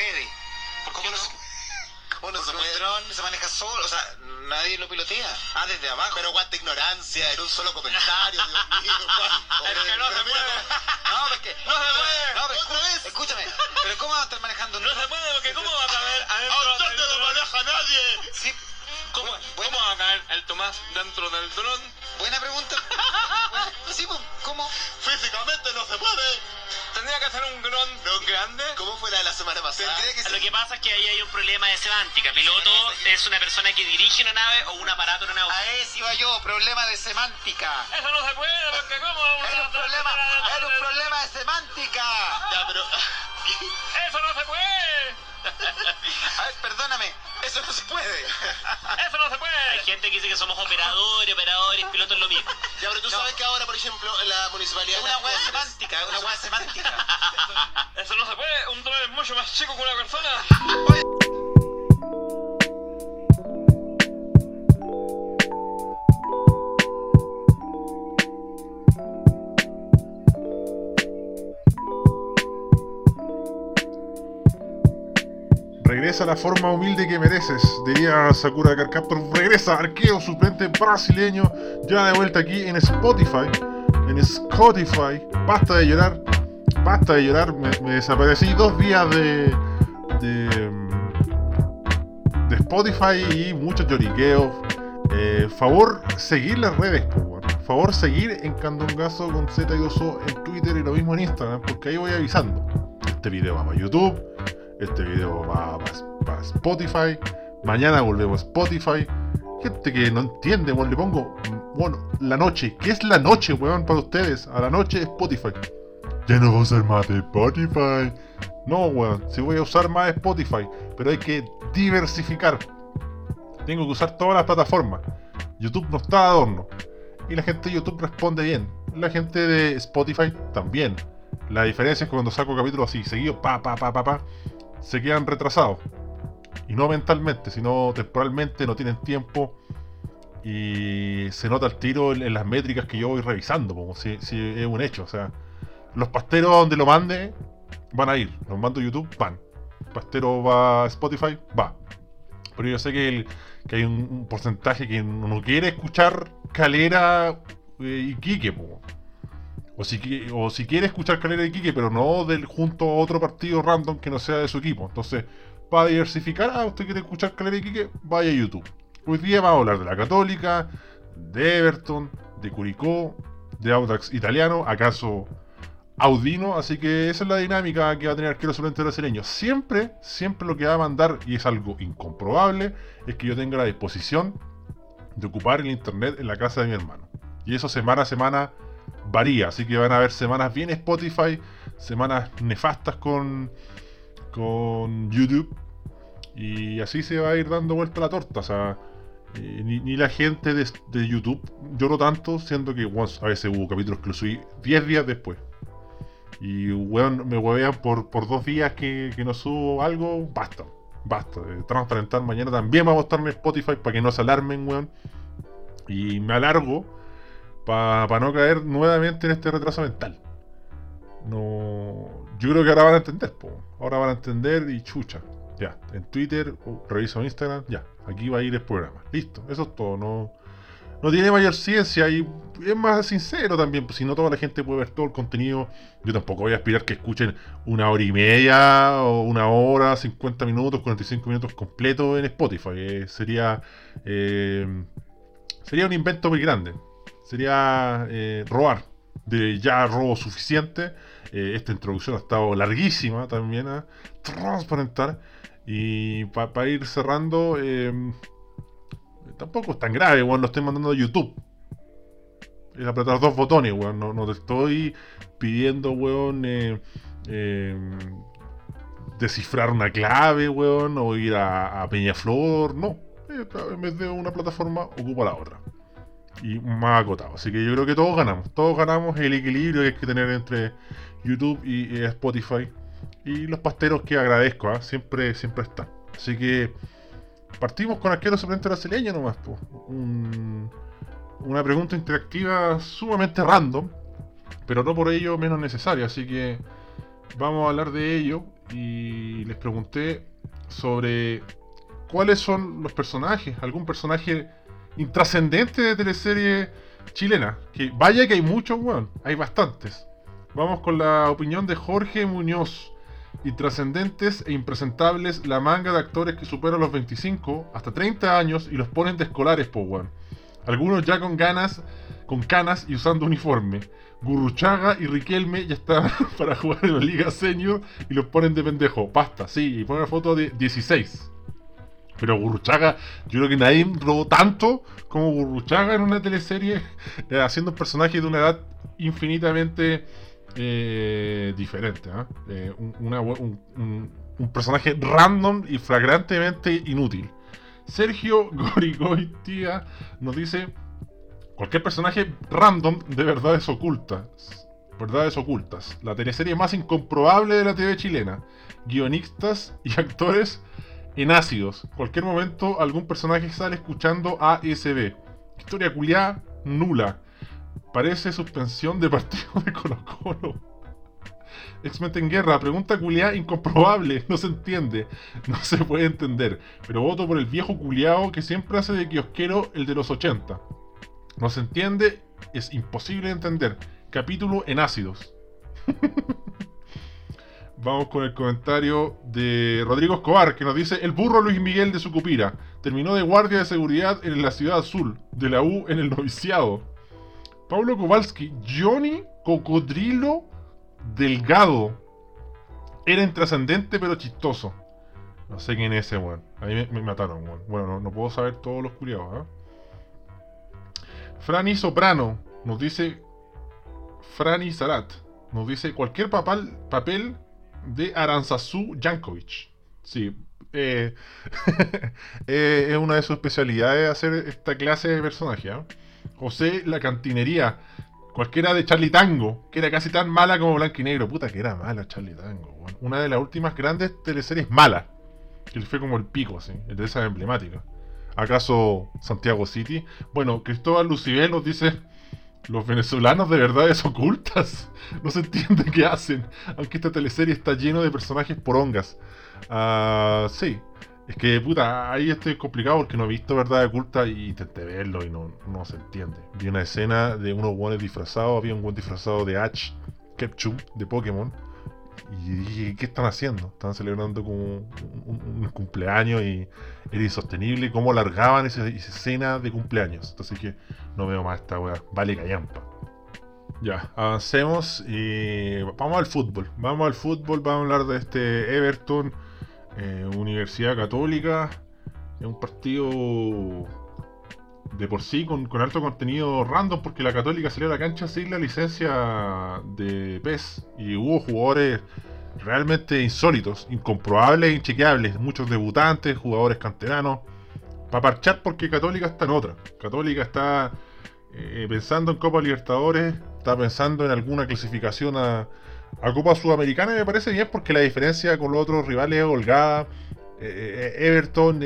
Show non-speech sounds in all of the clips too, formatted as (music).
puede. ¿Cómo no, ¿Cómo no se Porque puede? un dron se maneja solo, o sea, nadie lo pilotea. Ah, desde abajo. Pero cuánta ignorancia, era un solo comentario, Dios mío, cuánto. Es que no se cómo- No, es que. No se puede. (laughs) No, pero Otra vez. Escúchame, pero ¿cómo va a estar manejando un No se dron? puede porque ¿cómo va a caber ¡A adentro usted no lo dron? maneja nadie! Sí, ¿Cómo, Bueno. ¿Cómo va a caer el Tomás dentro del dron? buena pregunta. (laughs) Sí, pues, ¿cómo? Físicamente no se puede. Tendría que ser un dron grande. ¿Cómo fue la de la semana pasada? Que ser. Lo que pasa es que ahí hay un problema de semántica. Piloto es una persona que dirige una nave o un aparato en una nave. A eso iba yo, problema de semántica. Eso no se puede porque ¿cómo? Era un problema, era un problema de semántica. Ya, pero. (laughs) Eso no se puede. A ver, perdóname, eso no se puede. Eso no se Hay puede. gente que dice que somos operadores, operadores, pilotos lo mismo. Ya, pero tú No. sabes que ahora, por ejemplo, la municipalidad. Es una hueá semántica, es una hueá semántica. Eso no se puede. Un dron es mucho más chico que una persona. Regresa a la forma humilde que mereces, diría Sakura Carcaptor. Regresa arqueo suplente brasileño, ya de vuelta aquí en Spotify. En Spotify. Basta de llorar, basta de llorar. Me, desaparecí dos días de, de, Spotify y muchos lloriqueos. Eh, favor seguir las redes, po, weón. favor seguir en Candongazo con Z y 2O en Twitter y lo mismo en Instagram, porque ahí voy avisando. Este video va para YouTube, este video va para Spotify. Mañana volvemos a Spotify. Gente que no entiende, weón, le pongo, bueno, la noche. ¿Qué es la noche, weón, para ustedes? A la noche Spotify. Ya no voy a usar más de Spotify. No, weón, si voy a usar más Spotify, pero hay que diversificar. Tengo que usar todas las plataformas. YouTube no está de adorno. Y la gente de YouTube responde bien. La gente de Spotify también. La diferencia es que cuando saco capítulos así, seguidos, pa, pa, pa, pa, pa, se quedan retrasados. Y no mentalmente, sino temporalmente, no tienen tiempo. Y se nota el tiro en, las métricas que yo voy revisando, como si, es un hecho. O sea, los pasteros donde lo mande van a ir. Los mando YouTube, van. Pastero va a Spotify, va. Pero yo sé que, el- que hay un, porcentaje que no quiere escuchar Calera eh, y Quique. O si, quiere escuchar Calera y Quique, pero no del, junto a otro partido random que no sea de su equipo. Entonces, para diversificar, ah, usted quiere escuchar Calera y Quique, vaya a YouTube. Hoy día vamos a hablar de la Católica, de Everton, de Curicó, de Audax Italiano, acaso Audino, así que esa es la dinámica que va a tener arquero suplente brasileño. Siempre, siempre lo que va a mandar, y es algo incomprobable, es que yo tenga la disposición de ocupar el internet en la casa de mi hermano. Y eso semana a semana varía, así que van a haber semanas bien Spotify, semanas nefastas con, con YouTube, y así se va a ir dando vuelta la torta. O sea, eh, ni, la gente de, de YouTube lloró tanto, siendo que bueno, a veces hubo capítulos que lo subí 10 días después. Y weón, me huevean por, por dos días que, que no subo algo, basta. Basta. de transparentar mañana también vamos a estar en Spotify para que no se alarmen, weón. Y me alargo para no caer nuevamente en este retraso mental. No. Yo creo que ahora van a entender, po. Ahora van a entender y chucha. Ya. En Twitter, o reviso Instagram, ya. Aquí va a ir el programa. Listo. Eso es todo. No. No tiene mayor ciencia y es más sincero también, pues si no toda la gente puede ver todo el contenido, yo tampoco voy a aspirar que escuchen una hora y media o una hora, 50 minutos, 45 minutos completos en Spotify. Eh, sería eh, sería un invento muy grande. Sería eh, robar. De ya robo suficiente. Eh, esta introducción ha estado larguísima también a transparentar. Y para ir cerrando, eh, tampoco es tan grave, weón. Lo estoy mandando a YouTube. Es apretar dos botones, weón. No, te estoy pidiendo, weón, eh, eh, descifrar una clave, weón, o ir a, a Peñaflor. No. Eh, En vez de una plataforma, ocupa la otra. Y más acotado. Así que yo creo que todos ganamos. Todos ganamos el equilibrio que hay que tener entre YouTube y eh, Spotify. Y los pasteros que agradezco, ¿ah? siempre, siempre están. Así que partimos con arquero suplente brasileño nomás. po. Un- una pregunta interactiva sumamente random, pero no por ello menos necesaria. Así que vamos a hablar de ello y les pregunté sobre cuáles son los personajes, algún personaje intrascendente de teleserie chilena. Que vaya que hay muchos, weón, hay bastantes. Vamos con la opinión de Jorge Muñoz. Intrascendentes e impresentables la manga de actores que superan los 25 hasta 30 años y los ponen de escolares, po weón. Algunos ya con ganas, con canas y usando uniforme. Gurruchaga y Riquelme ya están (laughs) para jugar en la Liga Senior y los ponen de pendejo. Pasta, sí, y ponen una foto de 16. Pero Gurruchaga, yo creo que nadie robó tanto como Gurruchaga en una teleserie, eh, haciendo un personaje de una edad infinitamente eh, diferente. ¿ah? Eh, un personaje random y flagrantemente inútil. Sergio (laughs) Gorigoitia nos dice: Cualquier personaje random de verdades ocultas. Verdades ocultas. La teleserie más incomprobable de la TV chilena. Guionistas y actores en ácidos. Cualquier momento algún personaje sale escuchando ASB. Historia culiá nula. Parece suspensión de partido de Colo Colo. X-Men en guerra, pregunta culiá incomprobable, no se entiende, no se puede entender, pero voto por el viejo culiao que siempre hace de kiosquero el de los 80. No se entiende, es imposible de entender. Capítulo en ácidos. (laughs) Vamos con el comentario de Rodrigo Escobar, que nos dice: El burro Luis Miguel de Sucupira terminó de guardia de seguridad en la ciudad azul, de la U en el noviciado. Pablo Kowalski, Johnny Cocodrilo Delgado. Era intrascendente pero chistoso. No sé quién es ese, weón. Ahí me, me mataron, weón. Bueno, no, puedo saber todos los curiados, ¿ah? Franny Soprano nos dice. Franny Sarat nos dice cualquier papel de Aranzazú Jankovic. Sí. eh, (laughs) eh, es una de sus especialidades hacer esta clase de personaje. ¿ah? José La Cantinería. Cualquiera de Charlie Tango, que era casi tan mala como Blanco y Negro. Puta que era mala Charlie Tango. Una de las últimas grandes teleseries malas. Que fue como el pico, así, de esas emblemáticas. ¿Acaso Santiago City? Bueno, Cristóbal Lucibel nos dice: Los venezolanos de verdades ocultas. (laughs) No se entiende qué hacen. Aunque esta teleserie está lleno de personajes porongas. Ah, sí. Es que, puta, ahí estoy complicado porque no he visto verdad oculta y intenté verlo y no, no se entiende. Vi una escena de unos buenos disfrazados. Había un buen disfrazado de Ash Ketchum de Pokémon. Y dije, ¿qué están haciendo? Están celebrando como un, cumpleaños y era insostenible cómo largaban esa, escena de cumpleaños. Entonces dije, no veo más esta weá. Vale callampa. Ya, avancemos y vamos al fútbol. Vamos al fútbol, vamos a hablar de este Everton, eh, Universidad Católica. Es un partido de por sí con, alto contenido random porque la Católica salió a la cancha sin la licencia de PES y hubo jugadores realmente insólitos, incomprobables inchequeables. Muchos debutantes, jugadores canteranos. Para parchar porque Católica está en otra. Católica está eh, pensando en Copa Libertadores, está pensando en alguna clasificación a, Copa Sudamericana y me parece bien porque la diferencia con los otros rivales es holgada. Eh, eh, Everton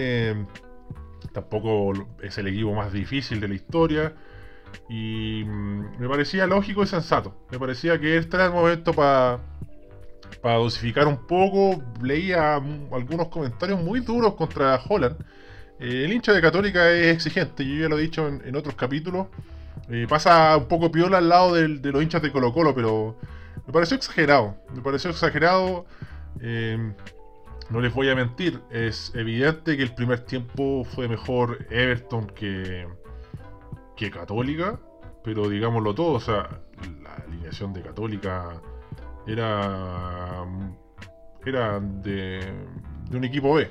tampoco es el equipo más difícil de la historia. Y mm, me parecía lógico y sensato. Me parecía que este era el momento para dosificar un poco. Leía mm, algunos comentarios muy duros contra Holland. Eh, el hincha de Católica es exigente, yo ya lo he dicho en, otros capítulos. Eh, pasa un poco piola al lado de los hinchas de Colo Colo, pero me pareció exagerado. Me pareció exagerado. Eh, no les voy a mentir, es evidente que el primer tiempo fue mejor Everton que, que Católica, pero digámoslo todo, o sea, la alineación de Católica era, era de, de un equipo B.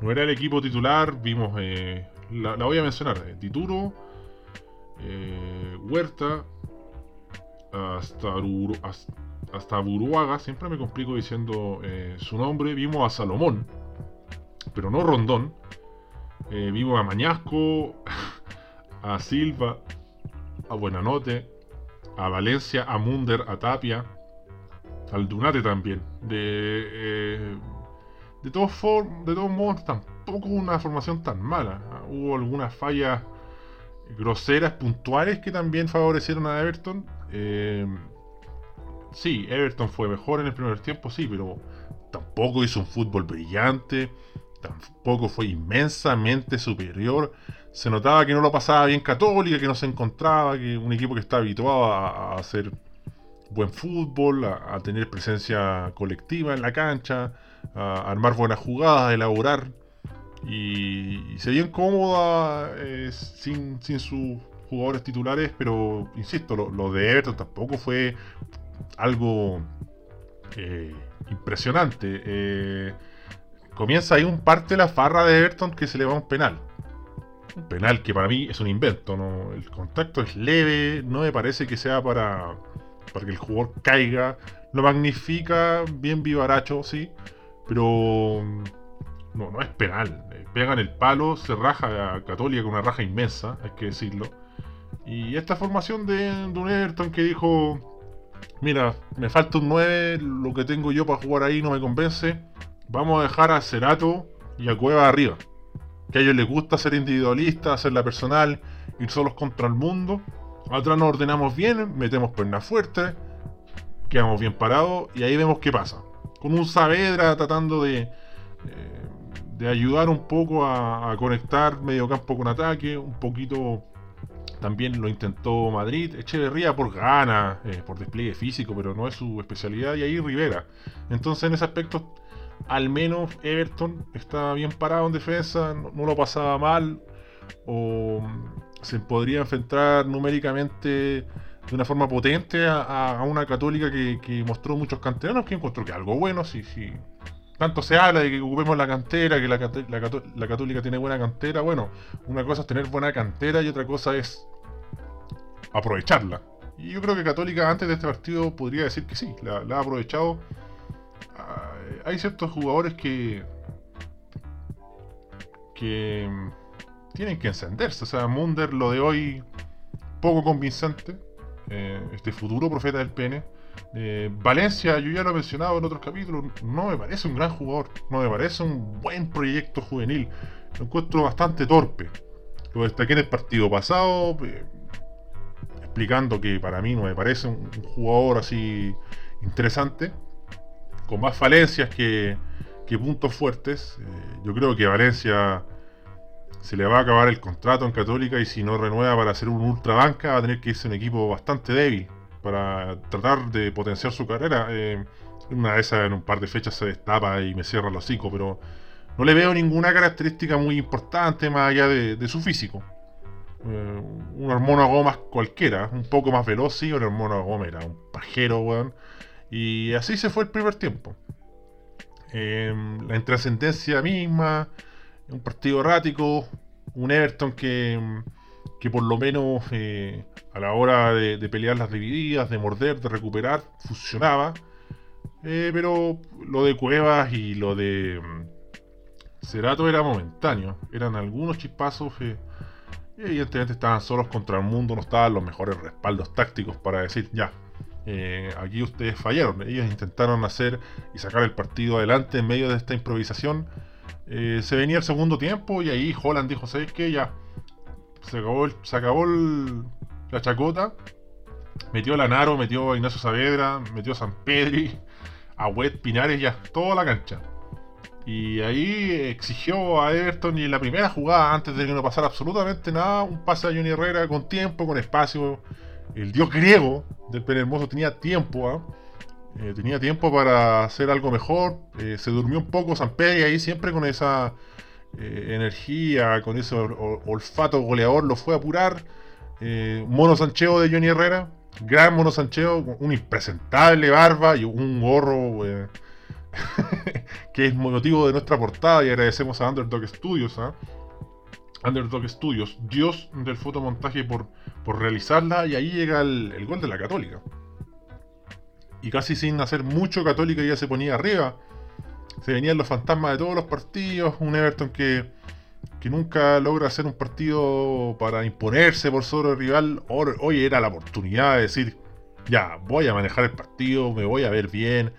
No era el equipo titular, vimos, eh, la, voy a mencionar, eh, Tituro, eh, Huerta, hasta, Uru- has- hasta Buruaga, siempre me complico diciendo eh, su nombre, vimos a Salomón, pero no Rondón, eh, vimos a Mañasco, (laughs) a Silva, a Buenanote, a Valencia, a Munder, a Tapia, al Dunate también. De, eh, de, todos de todos modos, tampoco una formación tan mala. Hubo algunas fallas groseras, puntuales, que también favorecieron a Everton. Eh, sí, Everton fue mejor en el primer tiempo, sí, pero tampoco hizo un fútbol brillante, tampoco fue inmensamente superior. Se notaba que no lo pasaba bien Católica, que no se encontraba, que un equipo que está habituado a, hacer buen fútbol, a, tener presencia colectiva en la cancha, a armar buenas jugadas, a elaborar. Y, se vio cómoda eh, sin, sus jugadores titulares, pero insisto, lo, de Everton tampoco fue algo eh, impresionante. Eh, comienza ahí un parte de la farra de Everton que se le va un penal. Un penal que para mí es un invento. ¿no? El contacto es leve, no me parece que sea para, para que el jugador caiga. Lo magnifica bien vivaracho, sí, pero no, no es penal. Pegan el palo, se raja a Católica con una raja inmensa, hay que decirlo. Y esta formación de, de un Everton que dijo, mira, me falta un 9, lo que tengo yo para jugar ahí no me convence. Vamos a dejar a Cerato y a Cueva arriba. Que a ellos les gusta ser individualistas, hacerla personal, ir solos contra el mundo. Atrás nos ordenamos bien, metemos pernas fuertes, quedamos bien parados y ahí vemos qué pasa. Con un Saavedra tratando de, eh, de ayudar un poco a, a conectar medio campo con ataque, un poquito también lo intentó Madrid. Echeverría por ganas, eh, por despliegue físico, pero no es su especialidad. Y ahí Rivera. Entonces, en ese aspecto, al menos Everton estaba bien parado en defensa, no, lo pasaba mal. O mm, se podría enfrentar numéricamente de una forma potente a, una católica que, mostró muchos canteranos que encontró que algo bueno, sí, sí. Tanto se habla de que ocupemos la cantera, que la, católica tiene buena cantera. Bueno, una cosa es tener buena cantera y otra cosa es aprovecharla. Y yo creo que Católica antes de este partido podría decir que sí, la, ha aprovechado. Ah, hay ciertos jugadores que. que. tienen que encenderse. O sea, Munder, lo de hoy, poco convincente. Eh, este futuro profeta del pene. Eh, Valencia, yo ya lo he mencionado en otros capítulos, no me parece un gran jugador, no me parece un buen proyecto juvenil. Lo encuentro bastante torpe. Lo destaqué en el partido pasado. Eh, explicando que para mí no me parece un, jugador así interesante, con más falencias que, puntos fuertes. Eh, yo creo que Valencia se le va a acabar el contrato en Católica y si no renueva para ser un ultra banca va a tener que irse un equipo bastante débil para tratar de potenciar su carrera. Eh, una de esas en un par de fechas se destapa y me cierra el hocico, pero no le veo ninguna característica muy importante más allá de su físico. Eh, un hermano Gómez cualquiera, un poco más veloz, sí, un hermano Gómez era un pajero, weón. Y así se fue el primer tiempo. Em, la intrascendencia misma, un partido errático, un Everton que, que por lo menos eh, a la hora de, pelear las divididas, de morder, de recuperar, funcionaba. Eh, pero lo de Cuevas y lo de mm, Cerato era momentáneo. Eran algunos chispazos evidentemente estaban solos contra el mundo, no estaban los mejores respaldos tácticos para decir, ya, eh, aquí ustedes fallaron. Ellos intentaron hacer y sacar el partido adelante en medio de esta improvisación. Eh, se venía el segundo tiempo y ahí Holland dijo, ¿sabes qué? Ya, se acabó, se acabó la chacota. Metió a Lanaro, metió a Ignacio Saavedra, metió a San Pedri, a Wet Pinares, ya, toda la cancha. Y ahí exigió a Everton y en la primera jugada, antes de que no pasara absolutamente nada, un pase a Johnny Herrera con tiempo, con espacio. El dios griego del Hermoso tenía tiempo, ¿ah? eh, tenía tiempo para hacer algo mejor. Eh, se durmió un poco San Pedro y ahí siempre con esa eh, energía, con ese olfato goleador lo fue a apurar. mono Sancheo de Johnny Herrera, gran mono Sancheo, un impresentable barba y un gorro (laughs) que es motivo de nuestra portada y agradecemos a Underdog Studios, ¿ah? Underdog Studios, dios del fotomontaje por, por realizarla y ahí llega el, gol de la Católica. Y casi sin hacer mucho Católica ya se ponía arriba. Se venían los fantasmas de todos los partidos, un Everton que, que nunca logra hacer un partido para imponerse por sobre el rival. Hoy era la oportunidad de decir, ya, voy a manejar el partido, me voy a ver bien,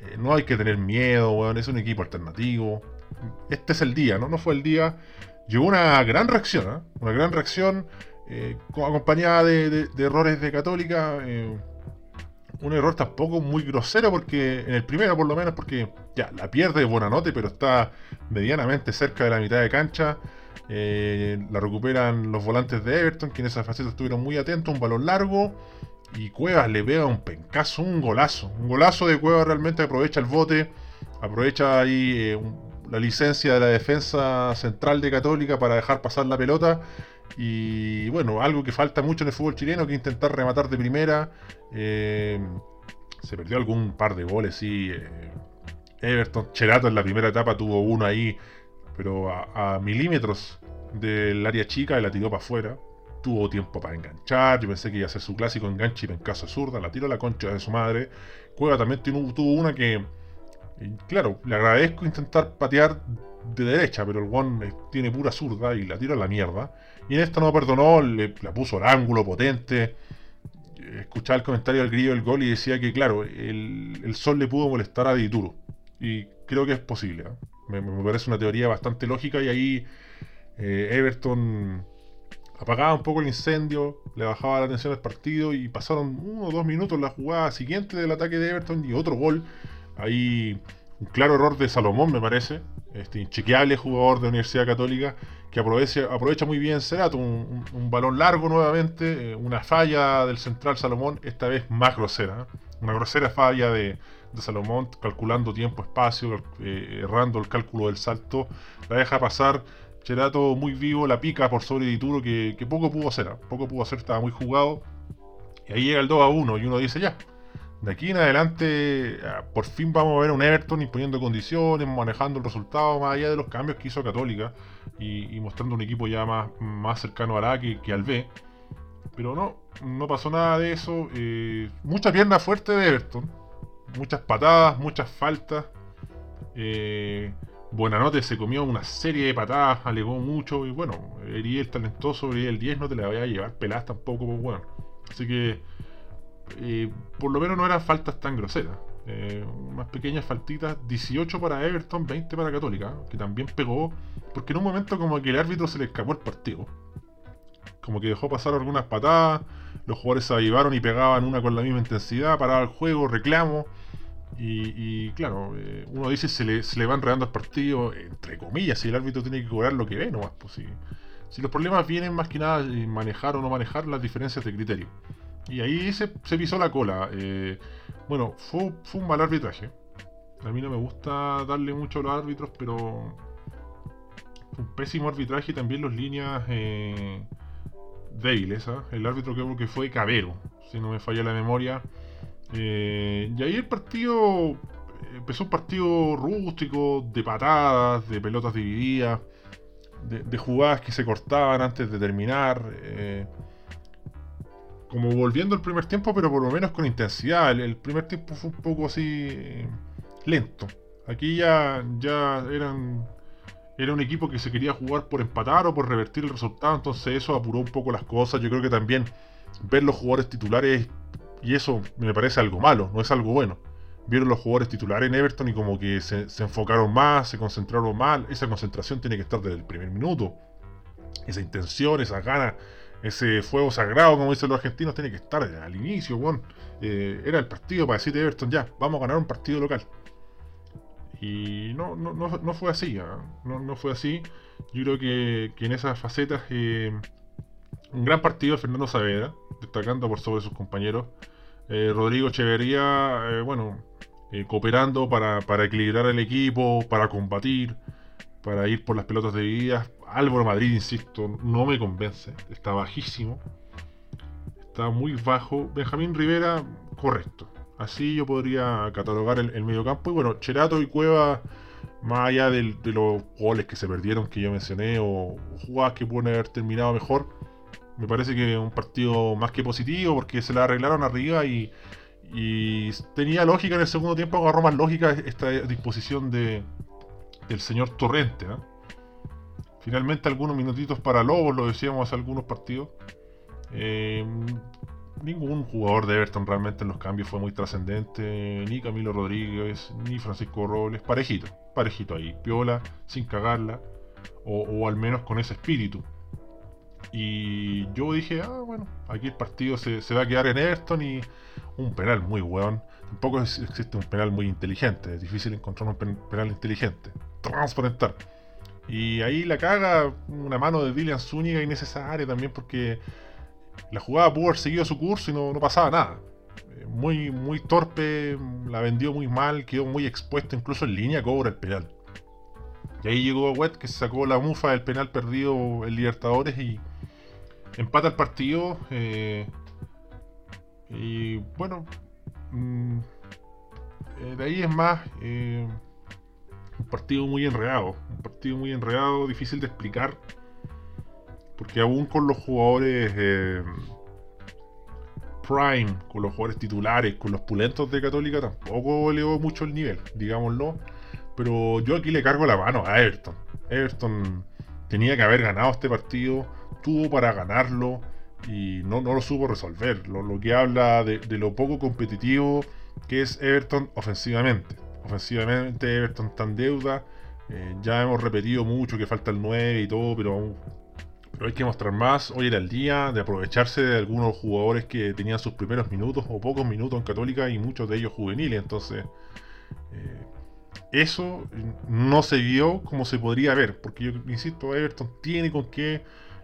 eh, no hay que tener miedo, weón, es un equipo alternativo. Este es el día, ¿no? No fue el día. Llegó una gran reacción, ¿eh? Una gran reacción eh, acompañada de, errores de Católica. Un error tampoco muy grosero porque en el primero por lo menos porque ya la pierde buena nota pero está medianamente cerca de la mitad de cancha. Eh, la recuperan los volantes de Everton que en esa faceta estuvieron muy atentos un balón largo y Cuevas le pega un pencazo un golazo. Un golazo de Cuevas realmente aprovecha el bote aprovecha ahí eh, la licencia de la defensa central de Católica para dejar pasar la pelota y bueno, algo que falta mucho en el fútbol chileno, que intentar rematar de primera. Eh, se perdió algún par de goles, sí. Eh, Everton, Cherato en la primera etapa tuvo uno ahí, pero a, milímetros del área chica y la tiró para afuera. Tuvo tiempo para enganchar. Yo pensé que iba a ser su clásico enganche y en casa zurda. La tiró a la concha de su madre. Cueva también tuvo una que, claro, le agradezco intentar patear de derecha, pero el one tiene pura zurda y la tira a la mierda. Y en esta no perdonó, le, la puso al ángulo potente. Escuchaba el comentario del grillo del gol y decía que, claro, el, sol le pudo molestar a Dituro. Y creo que es posible. ¿eh? Me, parece una teoría bastante lógica y ahí eh, Everton apagaba un poco el incendio, le bajaba la tensión al partido y pasaron uno o dos minutos la jugada siguiente del ataque de Everton y otro gol. Ahí un claro error de Salomón, me parece. Este inchequeable jugador de Universidad Católica que aprovecha, aprovecha muy bien Cerato. Un, balón largo nuevamente, eh, una falla del central Salomón, esta vez más grosera. ¿eh? Una grosera falla de, Salomón, calculando tiempo, espacio, eh, errando el cálculo del salto. La deja pasar. Cerato muy vivo, la pica por sobre Dituro que, que poco pudo hacer. Poco pudo hacer, estaba muy jugado. Y ahí llega el 2 a 1 y uno dice ya de aquí en adelante, ah, por fin vamos a ver a un Everton imponiendo condiciones, manejando el resultado, más allá de los cambios que hizo Católica y, mostrando un equipo ya más, más cercano al A que, al B. Pero no, no pasó nada de eso. Eh, mucha pierna fuerte de Everton, muchas patadas, muchas faltas. Eh, Buenanote se comió una serie de patadas, alegó mucho y bueno, el talentoso, el 10 no te la voy a llevar peladas tampoco, pues bueno. Así que por lo menos no eran faltas tan groseras. Eh, más pequeñas faltitas, 18 para Everton, 20 para Católica, que también pegó, porque en un momento como que el árbitro se le escapó el partido. Como que dejó pasar algunas patadas, los jugadores se avivaron y pegaban una con la misma intensidad, paraba el juego, reclamo. Y, claro, eh, uno dice se le, se le va enredando el partido, entre comillas, si el árbitro tiene que cobrar lo que ve nomás. Pues, si, si los problemas vienen más que nada manejar o no manejar las diferencias de criterio. Y ahí se, pisó la cola. Eh, bueno, fue, un mal arbitraje. A mí no me gusta darle mucho a los árbitros, pero un pésimo arbitraje y también los líneas eh, débiles. ¿ah? El árbitro creo que fue Cabero, si no me falla la memoria. Eh, y ahí el partido empezó un partido rústico, de patadas, de pelotas divididas, de, de jugadas que se cortaban antes de terminar como volviendo al primer tiempo, pero por lo menos con intensidad. El, primer tiempo fue un poco así lento. Aquí ya, ya eran era un equipo que se quería jugar por empatar o por revertir el resultado, entonces eso apuró un poco las cosas. Yo creo que también ver los jugadores titulares, y eso me parece algo malo, no es algo bueno. Vieron los jugadores titulares en Everton y como que se, se enfocaron más, se concentraron más. Esa concentración tiene que estar desde el primer minuto. Esa intención, esa ganas ese fuego sagrado, como dicen los argentinos, tiene que estar al inicio, bueno. Eh, era el partido para decirte Everton, ya, vamos a ganar un partido local. Y no, no, no, fue así, ¿ah? no, fue así. Yo creo que, en esas facetas, eh, un gran partido de Fernando Saavedra, destacando por sobre sus compañeros. Eh, Rodrigo Echeverría, bueno, cooperando para, para equilibrar el equipo, para combatir, para ir por las pelotas de vidas Álvaro Madrid, insisto, no me convence. Está bajísimo. Está muy bajo. Benjamín Rivera, correcto. Así yo podría catalogar el, medio campo. Y bueno, Cherato y Cueva, más allá de, los goles que se perdieron que yo mencioné, o, jugadas que pueden haber terminado mejor, me parece que un partido más que positivo, porque se la arreglaron arriba y, tenía lógica en el segundo tiempo, agarró más lógica esta disposición de, del señor Torrente. ¿eh? Finalmente algunos minutitos para Lobos, lo decíamos hace algunos partidos. Eh, ningún jugador de Everton realmente en los cambios fue muy trascendente. Ni Camilo Rodríguez, ni Francisco Robles. Parejito, parejito ahí. Piola, sin cagarla. O, al menos con ese espíritu. Y yo dije, ah, bueno, aquí el partido se, se va a quedar en Everton y un penal muy weón. Tampoco existe un penal muy inteligente, es difícil encontrar un pen- penal inteligente. Transparentar. Y ahí la caga una mano de Dylan Zúñiga innecesaria también porque la jugada pudo haber seguido su curso y no, no pasaba nada. Eh, Muy, muy torpe, la vendió muy mal, quedó muy expuesto, incluso en línea cobra el penal. Y ahí llegó Wet que sacó la mufa del penal perdido en Libertadores y empata el partido. eh, y bueno, mm, eh, de ahí es más un partido muy enredado. Un partido muy enredado, difícil de explicar. Porque aún con los jugadores eh, prime, con los jugadores titulares, con los pulentos de Católica, tampoco elevó mucho el nivel, digámoslo. Pero yo aquí le cargo la mano a Everton. Everton tenía que haber ganado este partido, tuvo para ganarlo y no, no lo supo resolver. Lo, lo que habla de, de lo poco competitivo que es Everton ofensivamente. Ofensivamente Everton en deuda. eh, ya hemos repetido mucho que falta el 9 y todo, pero, pero hay que mostrar más. Hoy era el día de aprovecharse de algunos jugadores que tenían sus primeros minutos o pocos minutos en Católica y muchos de ellos juveniles. Entonces, eh, eso no se vio como se podría ver, porque yo insisto, Everton tiene con qué.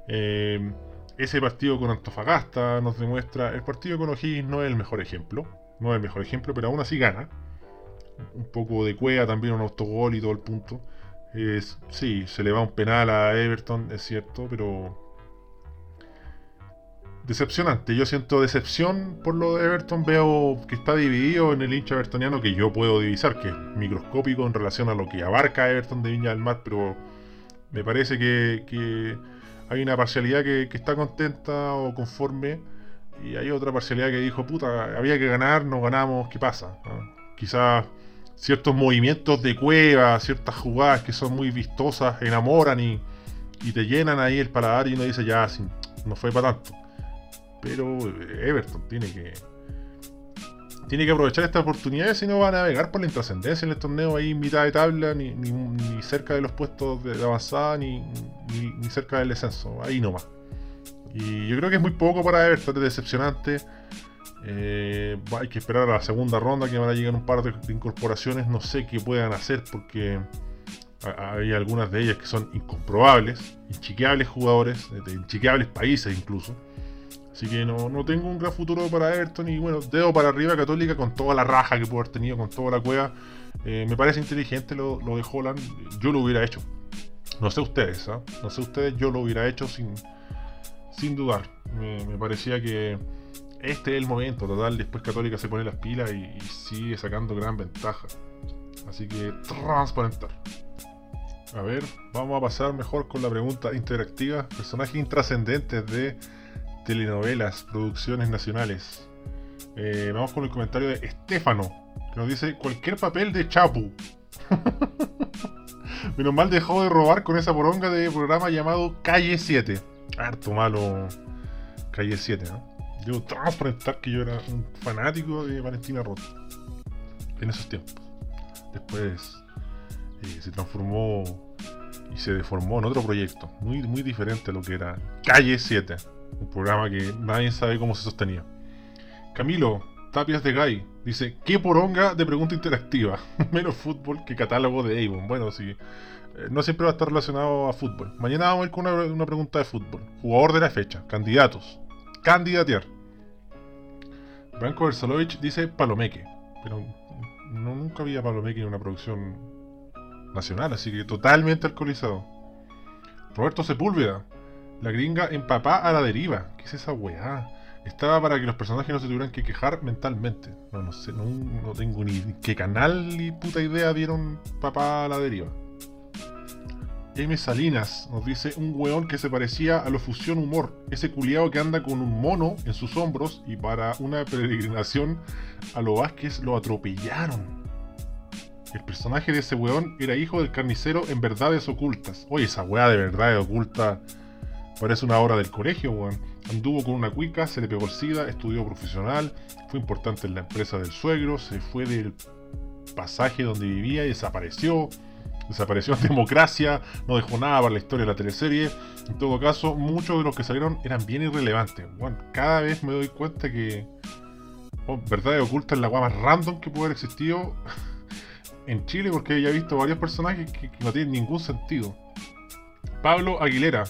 eh, ese partido con Antofagasta nos demuestra. El partido con O'Higgins no es el mejor ejemplo, no es el mejor ejemplo, pero aún así gana. Un poco de cueva también, un autogol y todo el punto. Es, sí, se le va un penal a Everton, es cierto, pero. Decepcionante, yo siento decepción por lo de Everton, veo que está dividido en el hincha evertoniano que yo puedo divisar, que es microscópico en relación a lo que abarca Everton de Viña del Mar, pero me parece que, hay una parcialidad que, que está contenta o conforme y hay otra parcialidad que dijo, puta, había que ganar, no ganamos, ¿qué pasa? ¿no? Quizás ciertos movimientos de cueva, ciertas jugadas que son muy vistosas, enamoran y, te llenan ahí el paladar y uno dice, ya, no fue para tanto. Pero Everton tiene que tiene que aprovechar esta oportunidad si no va a navegar por la intrascendencia en el torneo ahí en mitad de tabla, ni, ni- cerca de los puestos de, avanzada, ni, ni- ni cerca del descenso, ahí nomás. Y yo creo que es muy poco para Everton, es decepcionante. Eh, hay que esperar a la segunda ronda que van a llegar un par de, incorporaciones, no sé qué puedan hacer porque hay algunas de ellas que son incomprobables, inchiqueables jugadores, de, inchiqueables países incluso. Así que no, no tengo un gran futuro para Everton y bueno, dedo para arriba Católica con toda la raja que pudo haber tenido, con toda la cueva. Eh, me parece inteligente lo, lo de Holland, yo lo hubiera hecho. No sé ustedes, ¿ah? no sé ustedes, yo lo hubiera hecho sin, sin dudar. Me, me parecía que este es el momento, total. Después Católica se pone las pilas y, sigue sacando gran ventaja. Así que transparentar. A ver, vamos a pasar mejor con la pregunta interactiva. Personajes intrascendentes de telenovelas, producciones nacionales. Eh, vamos con el comentario de Estefano, que nos dice cualquier papel de Chapu. (laughs) Menos mal dejó de robar con esa poronga de programa llamado Calle 7. Harto malo Calle 7, ¿no? Debo transparentar que yo era un fanático de Valentina Roth en esos tiempos. Después eh, se transformó y se deformó en otro proyecto, muy, muy diferente a lo que era Calle 7, un programa que nadie sabe cómo se sostenía. Camilo, Tapias de Gay, dice, ¿qué poronga de pregunta interactiva? (laughs) Menos fútbol que catálogo de Avon. Bueno, sí, eh, no siempre va a estar relacionado a fútbol. Mañana vamos a ir con una, una pregunta de fútbol. Jugador de la fecha, candidatos, candidatear. Branko Versalovic dice Palomeque, pero no, nunca había Palomeque en una producción nacional, así que totalmente alcoholizado. Roberto Sepúlveda, la gringa en papá a la deriva. ¿Qué es esa weá? Estaba para que los personajes no se tuvieran que quejar mentalmente. No, no sé, no, no tengo ni qué canal ni puta idea vieron papá a la deriva. M. Salinas nos dice un weón que se parecía a lo fusión humor, ese culiado que anda con un mono en sus hombros y para una peregrinación a lo Vázquez lo atropellaron. El personaje de ese weón era hijo del carnicero en Verdades Ocultas. Oye, esa weá de Verdades Ocultas parece una obra del colegio, weón. Anduvo con una cuica, se le pegó el SIDA, estudió profesional, fue importante en la empresa del suegro, se fue del pasaje donde vivía y desapareció. Desapareció en (laughs) democracia, no dejó nada para la historia de la teleserie. En todo caso, muchos de los que salieron eran bien irrelevantes. Bueno, cada vez me doy cuenta que oh, verdad oculta es la guapa más random que puede haber existido (laughs) en Chile, porque ya he visto varios personajes que, no tienen ningún sentido. Pablo Aguilera,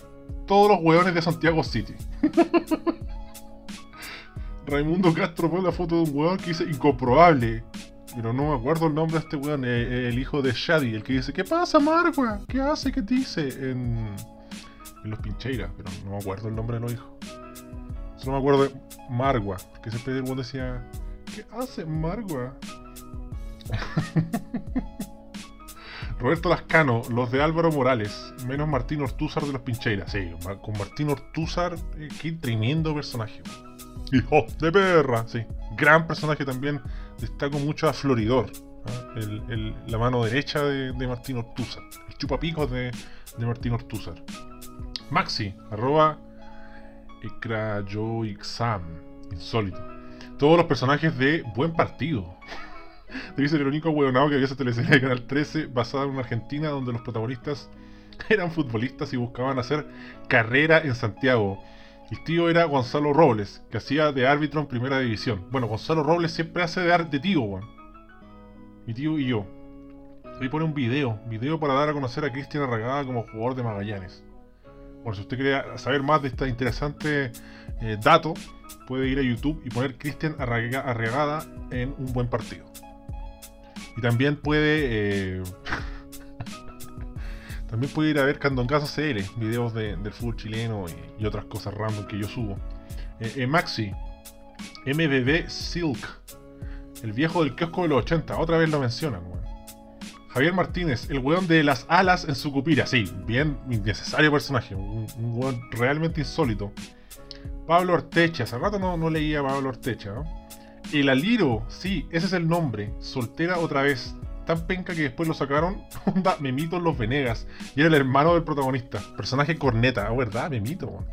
todos los hueones de Santiago City. (laughs) Raimundo Castro pone la foto de un hueón que dice incomprobable. Pero no me acuerdo el nombre de este weón, eh, eh, el hijo de Shadi, el que dice, ¿qué pasa, Margua? ¿Qué hace? ¿Qué dice? En, en Los Pincheiras, pero no me acuerdo el nombre de los hijos. Solo me acuerdo de Margua, porque siempre el weón decía, ¿qué hace Margua? (laughs) Roberto Lascano, los de Álvaro Morales, menos Martín Ortúzar de los Pincheiras. Sí, con Martín Ortúzar, eh, qué tremendo personaje. Hijo de perra, sí. Gran personaje también. Destaco mucho a Floridor, ¿ah? la mano derecha de, Martín Ortúzar. El chupapicos de, Martín Ortúzar. Maxi, arroba Exam, insólito. Todos los personajes de Buen Partido. (laughs) Debe ser el único hueonado que había esa teleserie de Canal 13 basada en una Argentina donde los protagonistas eran futbolistas y buscaban hacer carrera en Santiago. El tío era Gonzalo Robles, que hacía de árbitro en primera división. Bueno, Gonzalo Robles siempre hace de, de tío, weón. Mi tío y yo. Ahí pone un video, video para dar a conocer a Cristian Arragada como jugador de Magallanes. Bueno, si usted quiere saber más de este interesante eh, dato, puede ir a YouTube y poner Cristian Arragada en un buen partido. Y también puede. Eh, (laughs) también puede ir a ver Candongazo CL, videos del fútbol chileno y, otras cosas random que yo subo. Eh, eh, Maxi, MBB Silk, el viejo del kiosco de los 80, otra vez lo mencionan, Javier Martínez, el weón de las alas en su cupira, sí, bien innecesario personaje, un, weón realmente insólito. Pablo Ortecha, hace rato no, no leía a Pablo Ortecha. El Aliro, sí, ese es el nombre. Soltera otra vez. Tan penca que después lo sacaron. (laughs) Onda, Memito Los Venegas. Y era el hermano del protagonista. Personaje corneta, oh, ¿verdad? Memito.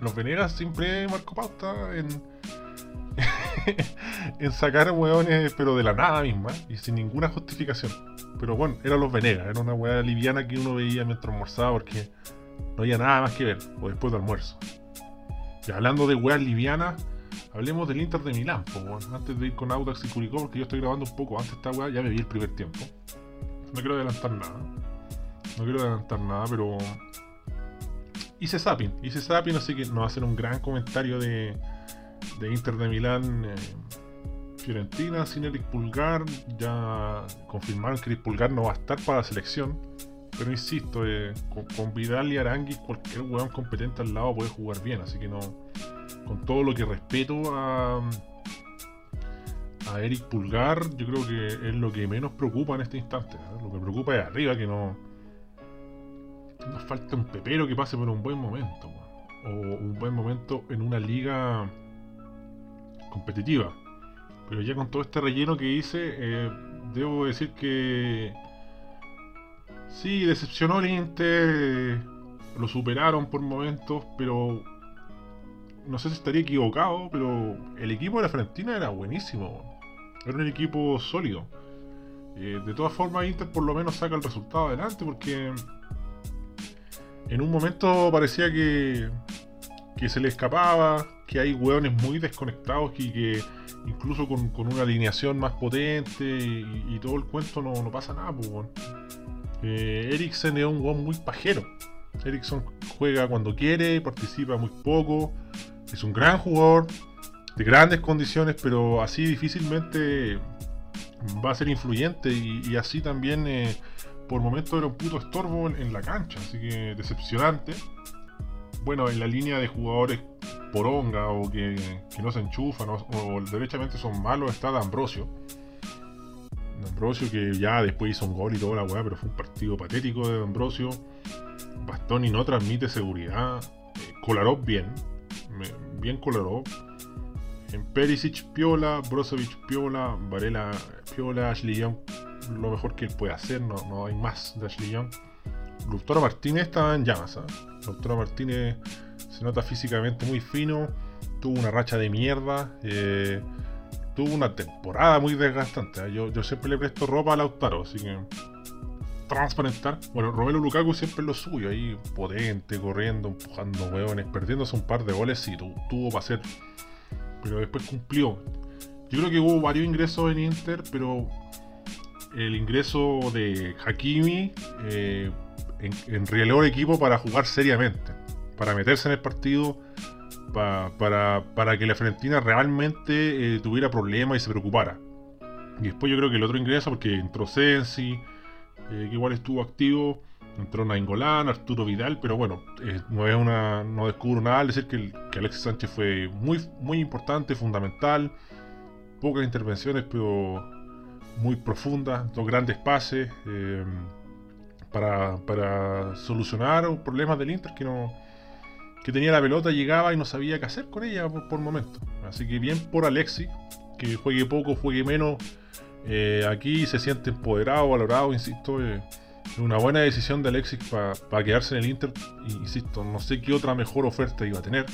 Los Venegas siempre marcó pauta en. (laughs) en sacar weones, pero de la nada misma. Y sin ninguna justificación. Pero bueno, era Los Venegas. Era una weá liviana que uno veía mientras almorzaba porque no había nada más que ver. O después del almuerzo. Y hablando de weas livianas Hablemos del Inter de Milán, antes de ir con Audax y Curicó, porque yo estoy grabando un poco antes esta weá, ya me vi el primer tiempo. No quiero adelantar nada. No quiero adelantar nada, pero. Hice zapping, hice zapping, así que nos hacer un gran comentario de, de Inter de Milán. Eh, Fiorentina sin Eric Pulgar. Ya confirmaron que Eric Pulgar no va a estar para la selección. Pero insisto, eh, con, con, Vidal y Arangui, cualquier weón competente al lado puede jugar bien, así que no con todo lo que respeto a, a Eric Pulgar, yo creo que es lo que menos preocupa en este instante. ¿eh? Lo que preocupa es arriba que no. Nos falta un pepero que pase por un buen momento. O un buen momento en una liga competitiva. Pero ya con todo este relleno que hice, eh, debo decir que. Sí, decepcionó el Inter. Lo superaron por momentos, pero no sé si estaría equivocado, pero el equipo de la Fiorentina era buenísimo. Era un equipo sólido. Eh, de todas formas, Inter por lo menos saca el resultado adelante porque en un momento parecía que, que se le escapaba, que hay hueones muy desconectados y que incluso con, una alineación más potente y, todo el cuento no, pasa nada. Pues, eh, Eriksen es un hueón muy pajero. Eriksen juega cuando quiere, participa muy poco. Es un gran jugador, de grandes condiciones, pero así difícilmente va a ser influyente y, así también eh, por momentos era un puto estorbo en, la cancha, así que decepcionante. Bueno, en la línea de jugadores poronga o que, no se enchufan o, derechamente son malos está D'Ambrosio. D'Ambrosio que ya después hizo un gol y toda la weá, pero fue un partido patético de D'Ambrosio. Bastoni no transmite seguridad. Eh, bien, bien colorado. En Perisic Piola, Brozovic Piola, Varela Piola, Ashley Young lo mejor que él puede hacer, no, no hay más de Ashley Young. Lautaro Martínez estaba en llamas, ¿eh? Martínez se nota físicamente muy fino, tuvo una racha de mierda, eh, tuvo una temporada muy desgastante. ¿eh? Yo, yo siempre le presto ropa a Lautaro, así que transparentar. Bueno, Romelu Lukaku siempre es lo suyo, ahí potente, corriendo, empujando hueones, perdiéndose un par de goles, tu- tuvo para hacer. Pero después cumplió. Yo creo que hubo varios ingresos en Inter, pero el ingreso de Hakimi eh, en, enrieló el equipo para jugar seriamente, para meterse en el partido, pa- para, para que la Fiorentina realmente eh, tuviera problemas y se preocupara. Y después yo creo que el otro ingreso, porque entró Sensi, eh, que igual estuvo activo, entró Nainggolan, Arturo Vidal, pero bueno, eh, no es una no descubro nada al decir que, Alexis Sánchez fue muy, muy importante, fundamental, pocas intervenciones, pero muy profundas, dos grandes pases eh, para, para solucionar un problema del Inter que no que tenía la pelota, llegaba y no sabía qué hacer con ella por, por momentos. Así que bien por Alexis, que juegue poco, juegue menos. Eh, aquí se siente empoderado, valorado, insisto. eh, una buena decisión de Alexis para quedarse en el Inter. Insisto, no sé qué otra mejor oferta iba a tener.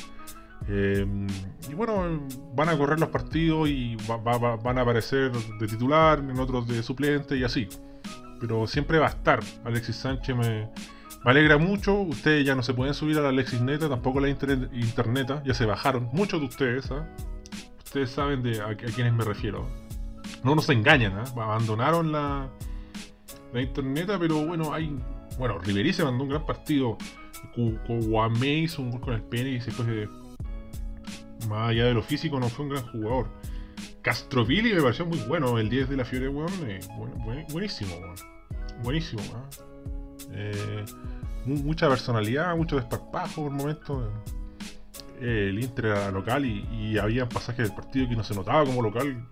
Eh, y bueno, van a correr los partidos y va- va- va- van a aparecer de titular, en otros de suplente y así. Pero siempre va a estar. Alexis Sánchez me, alegra mucho. Ustedes ya no se pueden subir a la Alexis Neta, tampoco a la internet, Interneta. Ya se bajaron. Muchos de ustedes, ¿ah? Ustedes saben a, a quiénes me refiero. No nos engañan, ¿ah? Abandonaron la, la Interneta, pero bueno, hay. Bueno, Riverí se mandó un gran partido. Kouamé hizo un gol con el pene y después de. Más allá de lo físico, no fue un gran jugador. Castrovilli me pareció muy bueno, el 10 de la Fiore, eh, buenísimo, weón. Buenísimo, ¿ah? Eh, mu- mucha personalidad, mucho desparpajo por momentos. Eh, el Inter era local y había pasajes del partido que no se notaba como local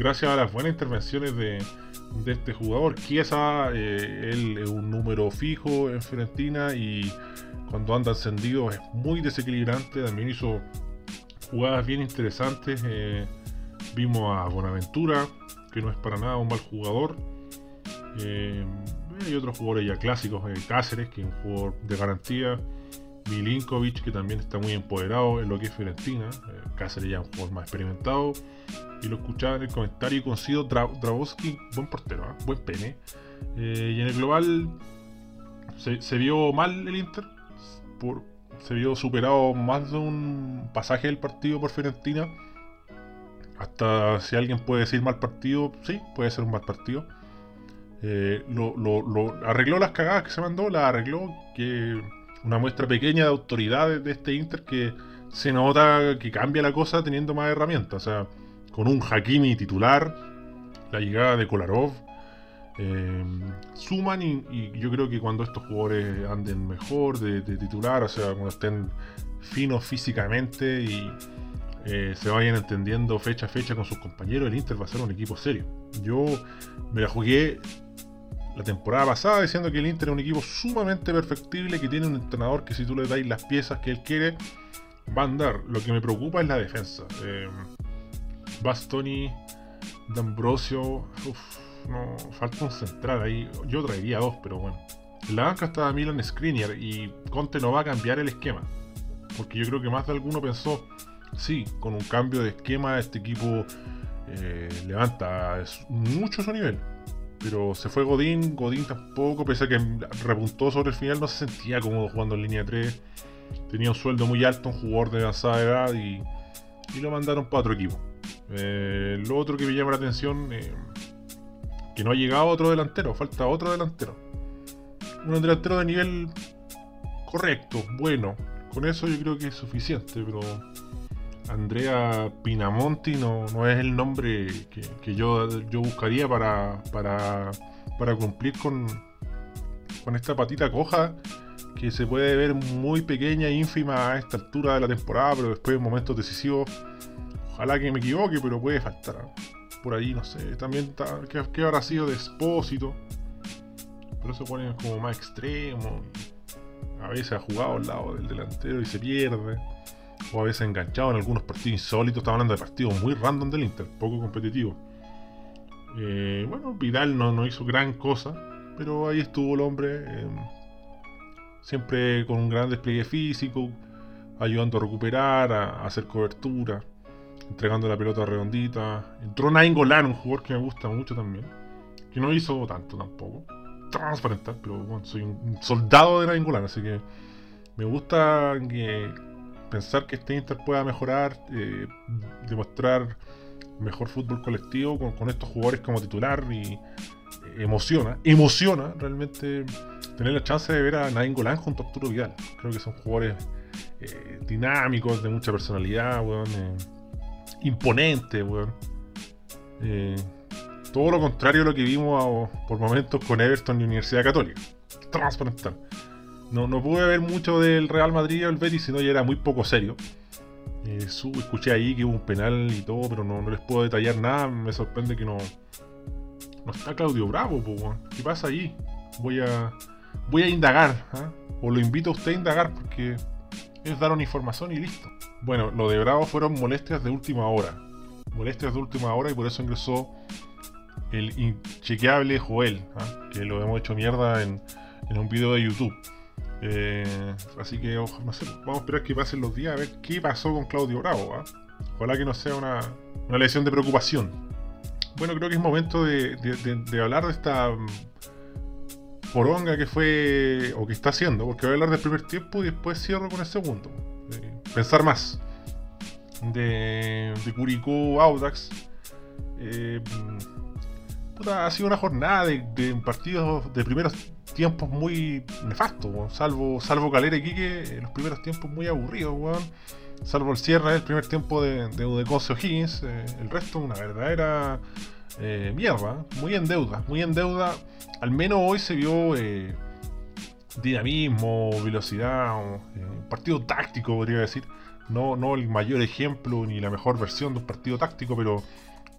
gracias a las buenas intervenciones de, este jugador. Chiesa, eh, él es un número fijo en Fiorentina y cuando anda encendido es muy desequilibrante. También hizo jugadas bien interesantes. eh, vimos a Bonaventura, que no es para nada un mal jugador. Eh, hay otros jugadores ya clásicos, eh, Cáceres, que es un jugador de garantía. Milinkovic, que también está muy empoderado en lo que es Fiorentina. Eh, Cáceres ya un jugador más experimentado. Y lo escuchaba en el comentario y coincido, Dra- Drabowski, buen portero, ¿ah? buen pene. Eh, y en el global se, vio mal el Inter. Se vio superado más de un pasaje del partido por Fiorentina. Hasta si alguien puede decir mal partido, sí, puede ser un mal partido. Eh, lo- arregló las cagadas que se mandó, las arregló. Que una muestra pequeña de autoridad de, este Inter que se nota que cambia la cosa teniendo más herramientas. O sea, con un Hakimi titular, la llegada de Kolarov, eh, suman y, y yo creo que cuando estos jugadores anden mejor de, de titular, o sea, cuando estén finos físicamente y eh, se vayan entendiendo fecha a fecha con sus compañeros, el Inter va a ser un equipo serio. Yo me la jugué la temporada pasada diciendo que el Inter es un equipo sumamente perfectible, que tiene un entrenador que si tú le dais las piezas que él quiere, va a andar. Lo que me preocupa es la defensa. Eh, Bastoni, D'Ambrosio, no, falta un central ahí. Yo traería dos, pero bueno. En la banca estaba Milan Skriniar y Conte no va a cambiar el esquema. Porque yo creo que más de alguno pensó, sí, con un cambio de esquema este equipo eh, levanta mucho su nivel. Pero se fue Godín, Godín tampoco, pese a que repuntó sobre el final, no se sentía cómodo jugando en línea 3. Tenía un sueldo muy alto, un jugador de avanzada edad y, y lo mandaron para otro equipo. Eh, lo otro que me llama la atención, eh, que no ha llegado otro delantero, falta otro delantero. Un delantero de nivel correcto, bueno. Con eso yo creo que es suficiente, pero Andrea Pinamonti no, no es el nombre que, que yo, yo buscaría para, para, para cumplir con, con esta patita coja que se puede ver muy pequeña e ínfima a esta altura de la temporada, pero después en momentos decisivos, ojalá que me equivoque, pero puede faltar. Por ahí, no sé, también está, ¿qué, habrá sido de Expósito? Pero se pone como más extremo. A veces ha jugado al lado del delantero y se pierde. O a veces enganchado en algunos partidos insólitos. Estamos hablando de partidos muy random del Inter, poco competitivos. Eh, bueno, Vidal no, no hizo gran cosa, pero ahí estuvo el hombre. eh, siempre con un gran despliegue físico, ayudando a recuperar, a, hacer cobertura, entregando la pelota redondita. Entró Nainggolan, un jugador que me gusta mucho también, que no hizo tanto tampoco. transparentar, pero bueno, soy un soldado de Nainggolan, así que me gusta que pensar que este Inter pueda mejorar, eh, demostrar mejor fútbol colectivo con, estos jugadores como titular eh, emociona, emociona realmente tener la chance de ver a Nainggolan junto a Arturo Vidal. Creo que son jugadores eh, dinámicos, de mucha personalidad, weón, imponentes, weón. Todo lo contrario a lo que vimos a- por momentos con Everton y Universidad Católica. Transparentar. No, no pude ver mucho del Real Madrid o el Betis, sino ya era muy poco serio. Eh, su- escuché ahí que hubo un penal y todo, pero no, no les puedo detallar nada. Me sorprende que no. No está Claudio Bravo, po. ¿qué pasa ahí? Voy a. Voy a indagar, ¿ah? o lo invito a usted a indagar porque es dar una información y listo. Bueno, lo de Bravo fueron molestias de última hora. Molestias de última hora y por eso ingresó el inchequeable Joel, ¿ah? que lo hemos hecho mierda en un video de YouTube. Eh, así que ojo, vamos a esperar que pasen los días a ver qué pasó con Claudio Bravo. ¿ah? Ojalá que no sea una, una lesión de preocupación. Bueno, creo que es momento de, de- hablar de esta mm, poronga que fue o que está haciendo, porque voy a hablar del primer tiempo y después cierro con el segundo. Pensar más de, de Curicó Audax. Eh, puta, ha sido una jornada de, de partidos de primeros tiempos muy nefastos, salvo, salvo Calera y Quique, eh, los primeros tiempos muy aburridos, weón. salvo el cierre del primer tiempo de, de Udeconce O'Higgins, eh, el resto una verdadera eh, mierda, muy en deuda, muy en deuda. Al menos hoy se vio eh, dinamismo, velocidad, un partido táctico, podría decir. No, no el mayor ejemplo ni la mejor versión de un partido táctico, pero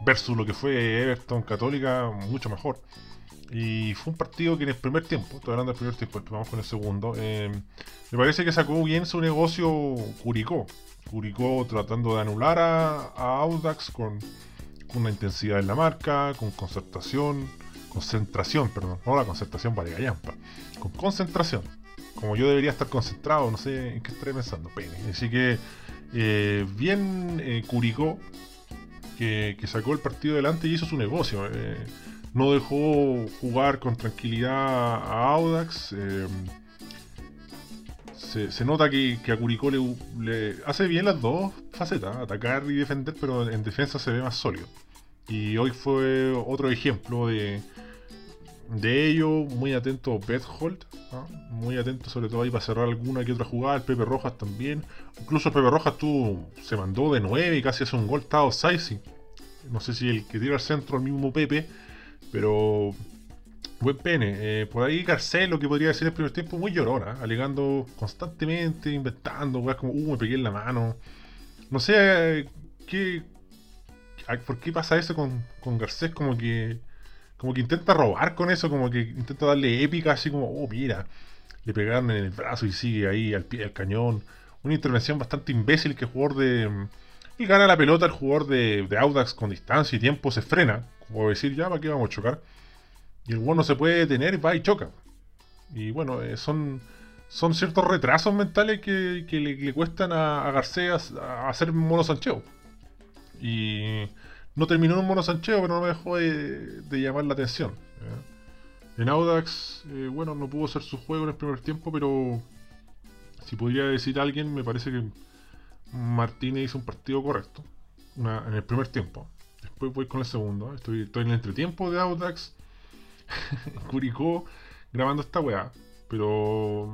versus lo que fue Everton Católica, mucho mejor. Y fue un partido que en el primer tiempo, estoy hablando del primer tiempo, vamos con el segundo, eh, me parece que sacó bien su negocio Curicó. Curicó tratando de anular a, a Audax con, con una intensidad en la marca, con concertación, concentración, perdón, no la concentración vale gallampa, con concentración. Como yo debería estar concentrado, no sé en qué estaré pensando, pene. Así que eh, bien eh, Curicó, que, que sacó el partido adelante y hizo su negocio. No dejó jugar con tranquilidad a Audax. eh, se, nota que, que a Curicó le, hace bien las dos facetas, atacar y defender, pero en defensa se ve más sólido. Y hoy fue otro ejemplo de, de ello, muy atento Betholt, ¿ah? muy atento sobre todo ahí para cerrar alguna que otra jugada, el Pepe Rojas también. Incluso el Pepe Rojas tuvo, se mandó de 9 y casi hace un gol, estaba offside, No sé si el que tira al centro el mismo Pepe, pero buen pene. Eh, por ahí Garcés, lo que podría decir el primer tiempo, muy llorona, alegando constantemente, inventando, weas como, uh, me pegué en la mano. No sé eh, qué. a- ¿Por qué pasa eso con, con Garcés? Como que. Como que intenta robar con eso, como que intenta darle épica, así como, oh, mira, le pegaron en el brazo y sigue ahí al pie del cañón. Una intervención bastante imbécil que el jugador de. Y gana la pelota el jugador de, Audax con distancia y tiempo, se frena, como decir, ya, ¿para qué vamos a chocar? Y el bueno no se puede detener, va y choca. Y bueno, eh, son, son ciertos retrasos mentales que, le, cuestan a, a Garcés a, a hacer mono sancheo. Y no terminó en un mono sancheo, pero no me dejó de, llamar la atención. En Audax, eh, bueno, no pudo hacer su juego en el primer tiempo, pero si podría decir alguien, me parece que Martínez hizo un partido correcto en el primer tiempo. Después voy con el segundo. Estoy, en el entretiempo de Audax. (laughs) Curicó grabando esta weá. Pero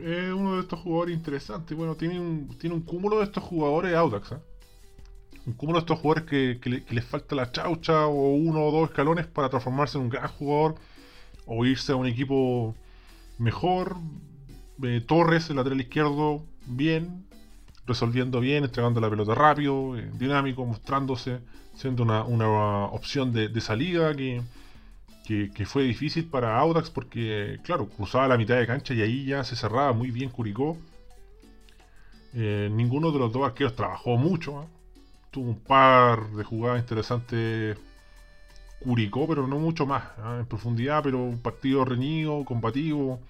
es uno de estos jugadores interesantes. Bueno, tiene un, cúmulo de estos jugadores Audax. ¿eh? Un cúmulo de estos jugadores que, le- les falta la chaucha o uno o dos escalones para transformarse en un gran jugador o irse a un equipo mejor. Eh, Torres, el lateral izquierdo, bien, resolviendo bien, entregando la pelota rápido, eh, dinámico, mostrándose, siendo una, una opción de, de salida que, que, fue difícil para Audax porque, claro, cruzaba la mitad de cancha y ahí ya se cerraba muy bien Curicó. Eh, ninguno de los dos arqueros trabajó mucho. ¿ah? Tuvo un par de jugadas interesantes Curicó, pero no mucho más. ¿ah? En profundidad, pero un partido reñido, combativo,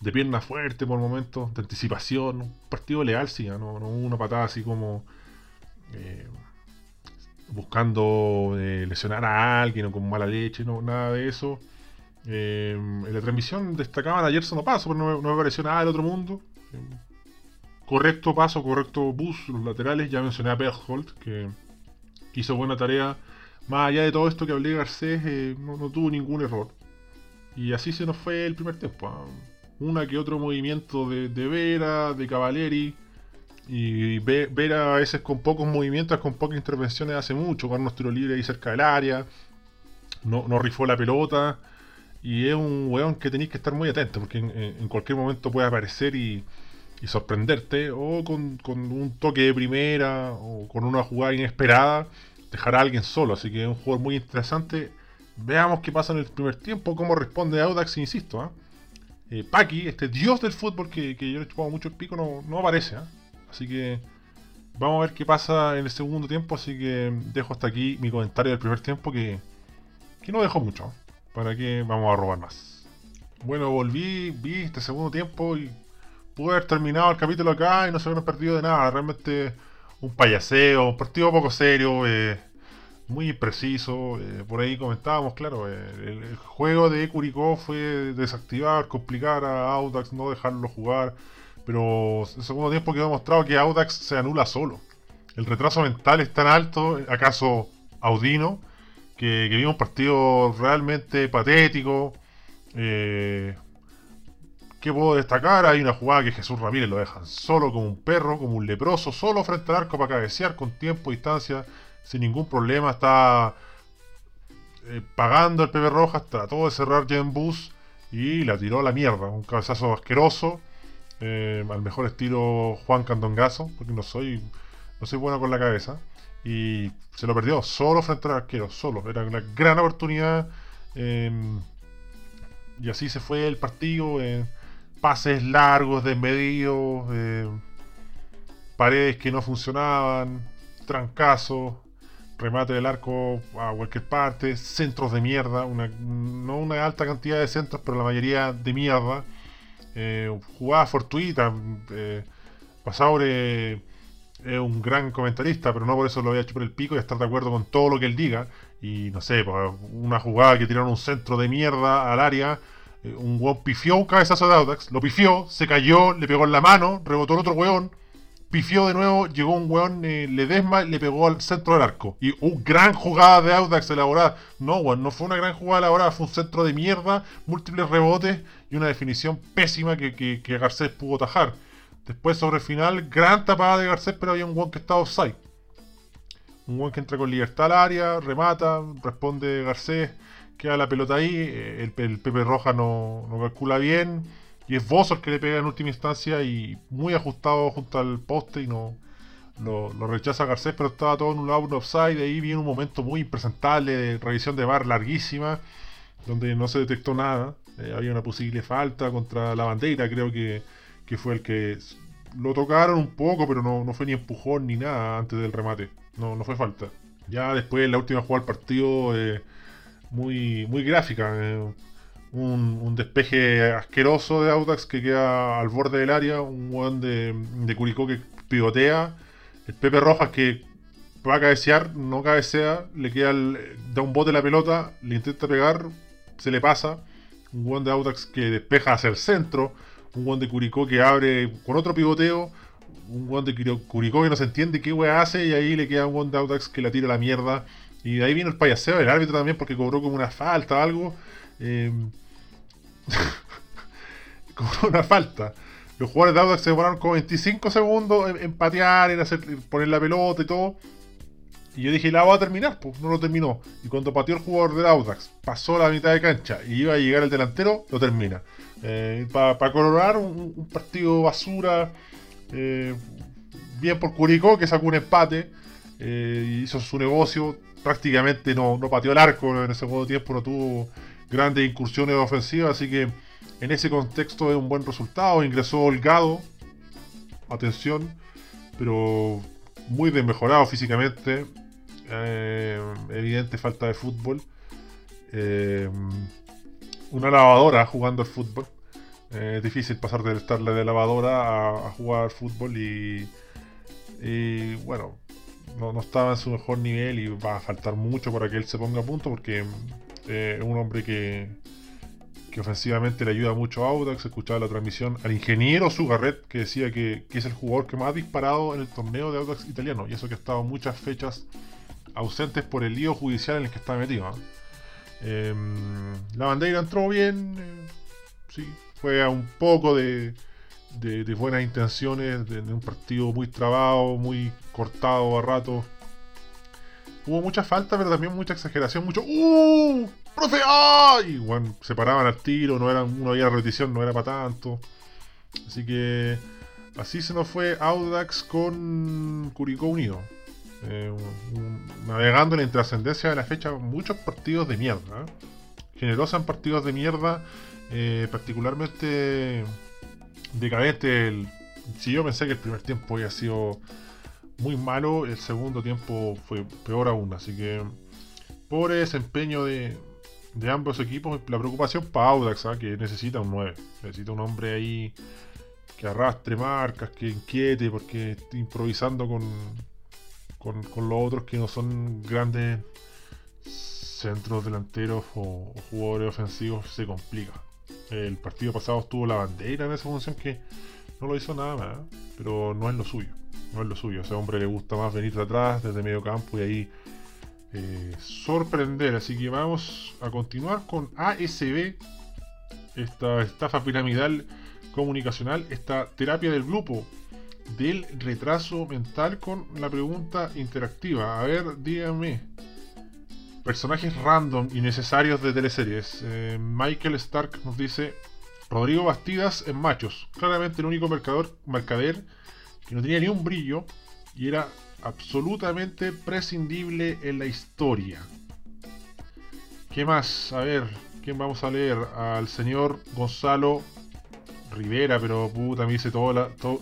de pierna fuerte por momentos, de anticipación. Un partido leal, sí, ¿ah? no, no una patada así como eh, buscando eh, lesionar a alguien o con mala leche, no, nada de eso. Eh, en la transmisión destacaban ayer no paso, pero no, no me pareció nada del otro mundo. Eh, correcto paso, correcto bus, los laterales. Ya mencioné a Berthold, que hizo buena tarea. Más allá de todo esto que hablé, Garcés eh, no, no tuvo ningún error. Y así se nos fue el primer tiempo. ah. Una que otro movimiento de, de Vera, de Cavaleri. Y Ve- Vera a veces con pocos movimientos, con pocas intervenciones hace mucho. Con unos tiros libres ahí cerca del área. No, no rifó la pelota. Y es un weón que tenéis que estar muy atento. Porque en, cualquier momento puede aparecer y, y sorprenderte. O con, con un toque de primera. O con una jugada inesperada. Dejar a alguien solo. Así que es un jugador muy interesante. Veamos qué pasa en el primer tiempo. Cómo responde Audax, insisto. ¿ah? Eh, Paki, este dios del fútbol que, yo le he chupado mucho el pico, no, aparece. ¿ah? Así que vamos a ver qué pasa en el segundo tiempo. Así que dejo hasta aquí mi comentario del primer tiempo que, que no dejó mucho. ¿ah? ¿Para que vamos a robar más? Bueno, volví, vi este segundo tiempo y pude haber terminado el capítulo acá y no se hubieran perdido de nada. Realmente un payaseo, un partido poco serio, eh, muy impreciso. eh, por ahí comentábamos, claro, eh, el, el juego de Curicó fue desactivar, complicar a Audax, no dejarlo jugar. Pero el segundo tiempo quedó demostrado que Audax se anula solo. El retraso mental es tan alto, acaso Audino, que, que vimos un partido realmente patético. Eh, ¿Qué puedo destacar? Hay una jugada que Jesús Ramírez lo dejan solo como un perro, como un leproso, solo frente al arco para cabecear con tiempo y distancia, sin ningún problema. Está eh, pagando el Pepe Rojas, trató de cerrar Jen Bus y la tiró a la mierda. Un cabezazo asqueroso, eh, al mejor estilo Juan Candongazo, porque no soy, no soy bueno con la cabeza. Y se lo perdió solo frente al arquero, solo. Era una gran oportunidad. eh, y así se fue el partido. eh, pases largos, desmedidos, paredes que no funcionaban, trancazos, remate del arco a cualquier parte, centros de mierda, una, no una alta cantidad de centros, pero la mayoría de mierda. Eh, jugada fortuita. Eh, Pasaure es un gran comentarista, pero no por eso lo voy a chupar el pico y estar de acuerdo con todo lo que él diga. Y no sé, pues, una jugada que tiraron un centro de mierda al área. eh, Un weón pifió un cabezazo de Audax, lo pifió, se cayó, le pegó en la mano, rebotó el otro weón, pifió de nuevo, llegó un weón, eh, Ledesma, le pegó al centro del arco. Y un gran jugada de Audax elaborada. No, weón, no fue una gran jugada elaborada, fue un centro de mierda, múltiples rebotes y una definición pésima que, que, que Garcés pudo tajar. Después, sobre el final, gran tapada de Garcés, pero había un weón que estaba offside. Un weón que entra con libertad al área, remata, responde Garcés, queda la pelota ahí, eh, el, el Pepe Roja no, no calcula bien, y es Bozo el que le pega en última instancia y muy ajustado junto al poste y no lo, rechaza Garcés, pero estaba todo en un lado, un offside, ahí viene un momento muy impresentable de revisión de bar larguísima, donde no se detectó nada, Eh, había una posible falta contra la bandera, creo que, que fue el que lo tocaron un poco, pero no, no fue ni empujón ni nada antes del remate, no, no fue falta. Ya después, la última jugada del partido, eh, muy, muy gráfica. eh, un, despeje asqueroso de Audax que queda al borde del área. Un weón de, Curicó que pivotea. El Pepe Rojas que va a cabecear, no cabecea. Le queda el- da un bote la pelota, le intenta pegar, se le pasa. Un weón de Audax que despeja hacia el centro. Un weón de Curicó que abre con otro pivoteo. Un weón de Curi- Curicó que no se entiende qué weón hace. Y ahí le queda un weón de Audax que la tira a la mierda. Y de ahí vino el payaseo del árbitro también porque cobró como una falta o algo. (laughs) Eh, una falta. Los jugadores de Audax se demoraron como 25 segundos en, patear, en poner la pelota y todo. Y yo dije, la va a terminar, pues no lo terminó. Y cuando pateó el jugador del Audax, pasó la mitad de cancha y iba a llegar el delantero, lo termina. Para coronar un, un partido basura, eh, bien por Curicó, que sacó un empate, eh, hizo su negocio, prácticamente no, no pateó el arco en el segundo tiempo, no tuvo grandes incursiones ofensivas, así que en ese contexto es un buen resultado. Ingresó holgado, atención, pero muy desmejorado físicamente. eh, evidente falta de fútbol. eh, una lavadora jugando al fútbol. Eh, es difícil pasar de estarle de lavadora a, jugar fútbol y, y bueno, no, no estaba en su mejor nivel y va a faltar mucho para que él se ponga a punto porque eh, un hombre que, que ofensivamente le ayuda mucho a Audax. Escuchaba la transmisión al ingeniero Sugarret que decía que, que es el jugador que más ha disparado en el torneo de Audax italiano. Y eso que ha estado muchas fechas ausentes por el lío judicial en el que está metido. Em, la bandera entró bien, eh, sí, fue a un poco de, de, de buenas intenciones, de, de un partido muy trabado, muy cortado a rato. Hubo mucha falta, pero también mucha exageración, mucho ¡Uh! ¡Profe! ¡Ay! Bueno, se paraban al tiro, no era, uno había repetición, no era para tanto. Así que así se nos fue Audax con Curicó Unido. Eh, navegando en la intrascendencia de la fecha, muchos partidos de mierda. ¿eh? Generosa en partidos de mierda, eh, particularmente decadente. El, si yo pensé que el primer tiempo había sido muy malo, el segundo tiempo fue peor aún. Así que, pobre desempeño de, ambos equipos. La preocupación para Audax, ¿ah? que necesita un 9, necesita un hombre ahí que arrastre marcas, que inquiete, porque improvisando con, con, con los otros que no son grandes centros delanteros o, o jugadores ofensivos se complica. El partido pasado estuvo la bandera en esa función que no lo hizo nada más, ¿eh? pero no es lo suyo. No es lo suyo. A ese hombre le gusta más venir de atrás, desde medio campo y ahí eh, sorprender. Así que vamos a continuar con ASB, esta estafa piramidal comunicacional, esta terapia del grupo del retraso mental con la pregunta interactiva. A ver, díganme. Personajes random y necesarios de teleseries. Eh, Michael Stark nos dice Rodrigo Bastidas en Machos. Claramente el único mercador, mercader que no tenía ni un brillo y era absolutamente prescindible en la historia. ¿Qué más? A ver, ¿quién vamos a leer? Al señor Gonzalo Rivera, pero puta, me dice todo la, todo-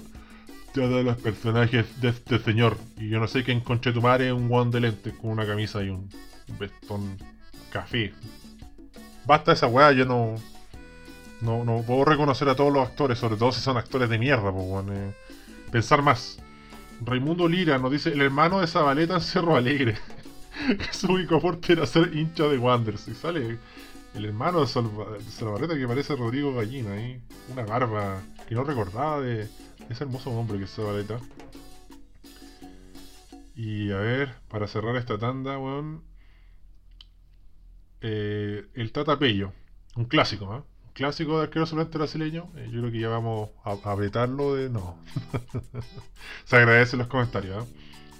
todos los personajes de este señor. Y yo no sé quién conche tu madre un guan de lentes con una camisa y un vestón café. Basta esa weá, yo no, no. No puedo reconocer a todos los actores, sobre todo si son actores de mierda, pues, eh. Pensar más. Raimundo Lira nos dice: el hermano de Zabaleta en (laughs) Cerro Alegre. que (laughs) su único aporte era ser hincha de Wanderers. Y sale el hermano de Zabaleta que parece Rodrigo Gallina ahí. Una barba que no recordaba de ese hermoso hombre que es Zabaleta. Y a ver, para cerrar esta tanda, weón. eh, el Tata Pello. Un clásico, ¿ah? Clásico de arquero suplente brasileño. Eh, yo creo que ya vamos a, a vetarlo de. No. (laughs) Se agradecen los comentarios, ¿ah?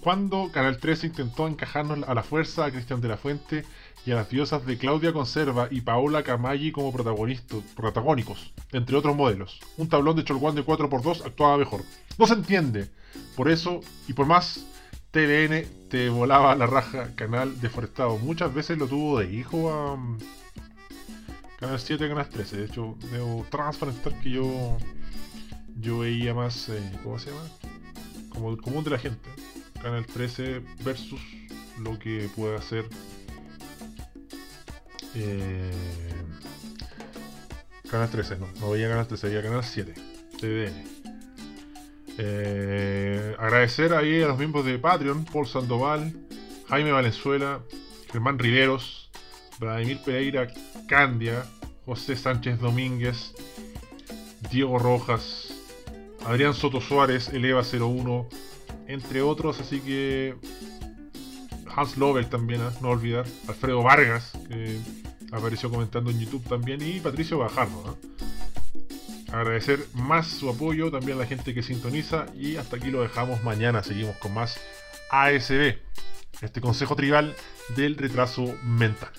Cuando Canal 13 intentó encajarnos a la fuerza a Cristian de la Fuente y a las diosas de Claudia Conserva y Paola Camaggi como protagonistas, protagónicos, entre otros modelos. Un tablón de Cholguán de 4x2 actuaba mejor. No se entiende. Por eso y por más, TVN te volaba la raja, canal deforestado. Muchas veces lo tuvo de hijo a Canal 7 y Canal 13. De hecho, debo transparentar que yo yo veía más, eh, ¿cómo se llama? Como el común de la gente. Canal 13 versus lo que puede hacer eh, Canal 13, no, no veía Canal 13, veía Canal 7, TVN. Eh, agradecer ahí a los miembros de Patreon, Paul Sandoval, Jaime Valenzuela, Germán Riveros, Vladimir Pereira Candia, José Sánchez Domínguez, Diego Rojas, Adrián Soto Suárez, Eleva 01, entre otros, así que Hans Lovell también, ¿ah? no olvidar, Alfredo Vargas, que apareció comentando en YouTube también, y Patricio Bajardo. ¿ah? Agradecer más su apoyo, también a la gente que sintoniza, y hasta aquí lo dejamos. Mañana seguimos con más ASB, este consejo tribal del retraso mental.